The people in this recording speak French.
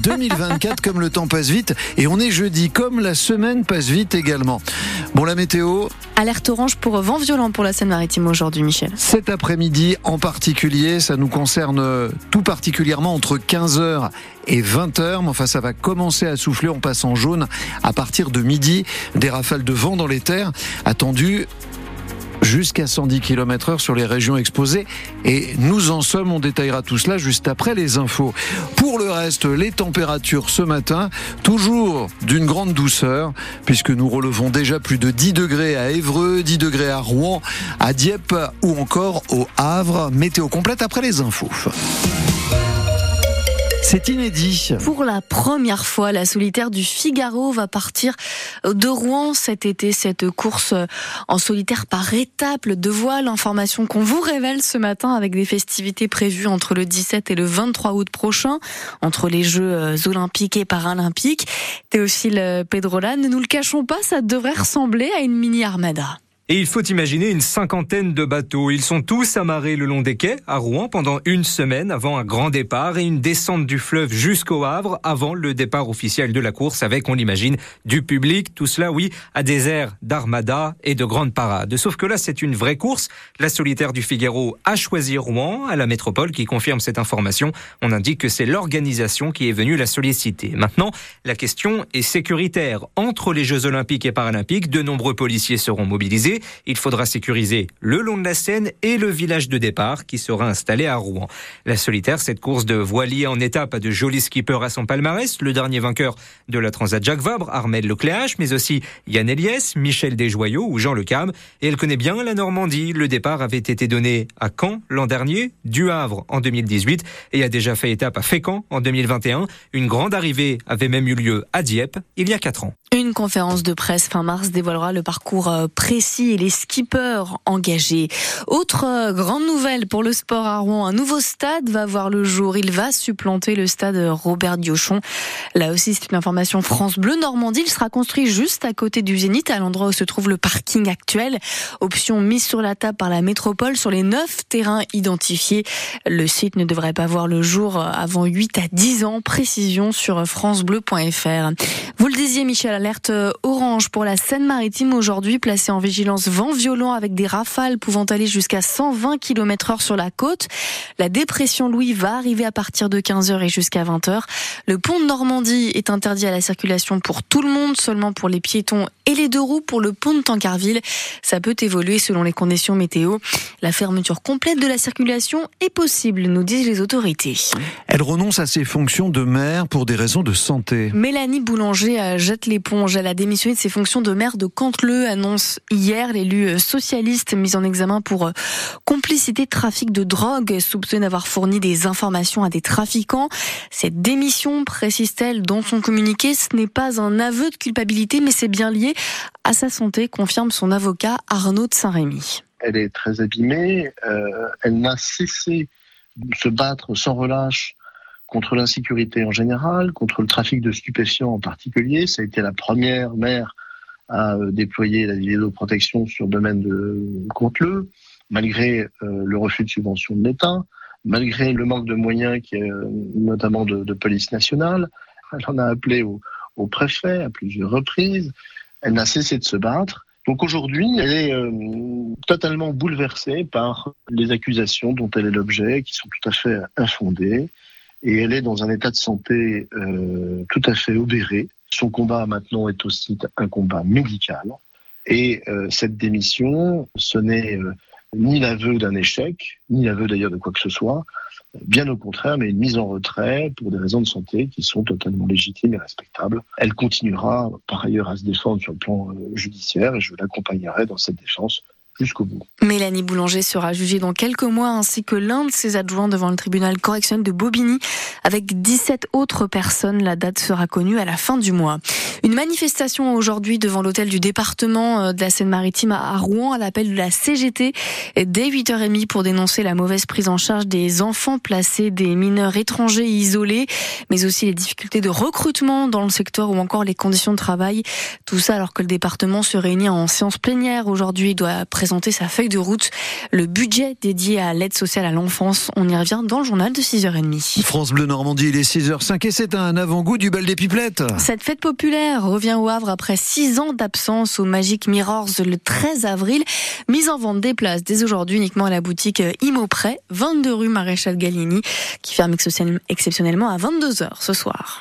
2024, comme le temps passe vite. Et on est jeudi, comme la semaine passe vite également. Bon, la météo. Alerte orange pour vent violent pour la Seine-Maritime aujourd'hui, Michel. Cet après-midi en particulier, ça nous concerne tout particulièrement entre 15h et 20h. Mais enfin, ça va commencer à souffler. En jaune à partir de midi. Des rafales de vent dans les terres attendues jusqu'à 110 km heure sur les régions exposées. Et nous en sommes, on détaillera tout cela juste après les infos. Pour le reste, les températures ce matin, toujours d'une grande douceur, puisque nous relevons déjà plus de 10 degrés à Évreux, 10 degrés à Rouen, à Dieppe ou encore au Havre. Météo complète après les infos. C'est inédit. Pour la première fois, la solitaire du Figaro va partir de Rouen cet été. Cette course en solitaire par étapes de voile. Information qu'on vous révèle ce matin avec des festivités prévues entre le 17 et le 23 août prochain, entre les Jeux euh, olympiques et paralympiques. Théophile Pedrola, ne nous le cachons pas, ça devrait ressembler à une mini armada. Et il faut imaginer une cinquantaine de bateaux. Ils sont tous amarrés le long des quais à Rouen pendant une semaine avant un grand départ et une descente du fleuve jusqu'au Havre avant le départ officiel de la course avec, on l'imagine, du public. Tout cela, oui, à des airs d'armada et de grandes parades. Sauf que là, c'est une vraie course. La solitaire du Figaro a choisi Rouen à la métropole qui confirme cette information. On indique que c'est l'organisation qui est venue la solliciter. Maintenant, la question est sécuritaire. Entre les Jeux olympiques et paralympiques, de nombreux policiers seront mobilisés. Il faudra sécuriser le long de la Seine et le village de départ qui sera installé à Rouen. La solitaire, cette course de voilier en étape a de jolis skippers à son palmarès. Le dernier vainqueur de la Transat Jacques Vabre, Armel Lecléache, mais aussi Yann Eliès, Michel Desjoyaux ou Jean Lecam. Et elle connaît bien la Normandie. Le départ avait été donné à Caen l'an dernier, du Havre en 2018 et a déjà fait étape à Fécamp en 2021. Une grande arrivée avait même eu lieu à Dieppe il y a quatre ans. Une conférence de presse fin mars dévoilera le parcours euh, précis et les skippers engagés. Autre euh, grande nouvelle pour le sport à Rouen, un nouveau stade va voir le jour. Il va supplanter le stade Robert Diochon. Là aussi, c'est une information France Bleu Normandie. Il sera construit juste à côté du Zénith, à l'endroit où se trouve le parking actuel. Option mise sur la table par la métropole sur les neuf terrains identifiés. Le site ne devrait pas voir le jour avant 8 à 10 ans. Précision sur francebleu.fr. Vous le disiez, Michel, alerte orange pour la Seine-Maritime aujourd'hui, placée en vigilance vent violent avec des rafales pouvant aller jusqu'à 120 km heure sur la côte. La dépression Louis va arriver à partir de 15h et jusqu'à 20h. Le pont de Normandie est interdit à la circulation pour tout le monde, seulement pour les piétons et les deux roues pour le pont de Tancarville. Ça peut évoluer selon les conditions météo. La fermeture complète de la circulation est possible, nous disent les autorités. Elle renonce à ses fonctions de maire pour des raisons de santé. Mélanie Boulanger jette l'éponge. Elle a démissionné de ses fonctions de maire de Canteleu, annonce hier l'élu euh, socialiste mis en examen pour euh, complicité de trafic de drogue, soupçonné d'avoir fourni des informations à des trafiquants. Cette démission, précise-t-elle dans son communiqué, ce n'est pas un aveu de culpabilité, mais c'est bien lié à sa santé, confirme son avocat Arnaud de Saint-Rémy. Elle est très abîmée, euh, elle n'a cessé de se battre sans relâche contre l'insécurité en général, contre le trafic de stupéfiants en particulier. Ça a été la première maire à euh, déployer la vidéoprotection sur le domaine de Conteleux, malgré euh, le refus de subvention de l'État, malgré le manque de moyens, euh, notamment de, police nationale. Elle en a appelé au, au préfet à plusieurs reprises. Elle n'a cessé de se battre. Donc aujourd'hui, elle est totalement bouleversée par les accusations dont elle est l'objet, qui sont tout à fait infondées et elle est dans un état de santé tout à fait obéré. Son combat maintenant est aussi un combat médical. Et euh, cette démission, ce n'est euh, ni l'aveu d'un échec, ni l'aveu d'ailleurs de quoi que ce soit, bien au contraire, mais une mise en retrait pour des raisons de santé qui sont totalement légitimes et respectables. Elle continuera par ailleurs à se défendre sur le plan euh, judiciaire et je l'accompagnerai dans cette défense Mélanie Boulanger sera jugée dans quelques mois ainsi que l'un de ses adjoints devant le tribunal correctionnel de Bobigny avec 17 autres personnes. La date sera connue à la fin du mois. Une manifestation aujourd'hui devant l'hôtel du département euh, de la Seine-Maritime à Rouen à l'appel de la CGT dès 8h30 pour dénoncer la mauvaise prise en charge des enfants placés, des mineurs étrangers isolés, mais aussi les difficultés de recrutement dans le secteur ou encore les conditions de travail. Tout ça alors que le département se réunit en séance plénière aujourd'hui doit présenter présenté sa feuille de route, le budget dédié à l'aide sociale à l'enfance. On y revient dans le journal de 6h30. France Bleu Normandie, il est 6h05 et c'est un avant-goût du bal des pipelettes. Cette fête populaire revient au Havre après 6 ans d'absence au Magic Mirrors le 13 avril. Mise en vente des places dès aujourd'hui uniquement à la boutique Imoprès, 22 rue Maréchal Gallieni, qui ferme exceptionnellement à 22h ce soir.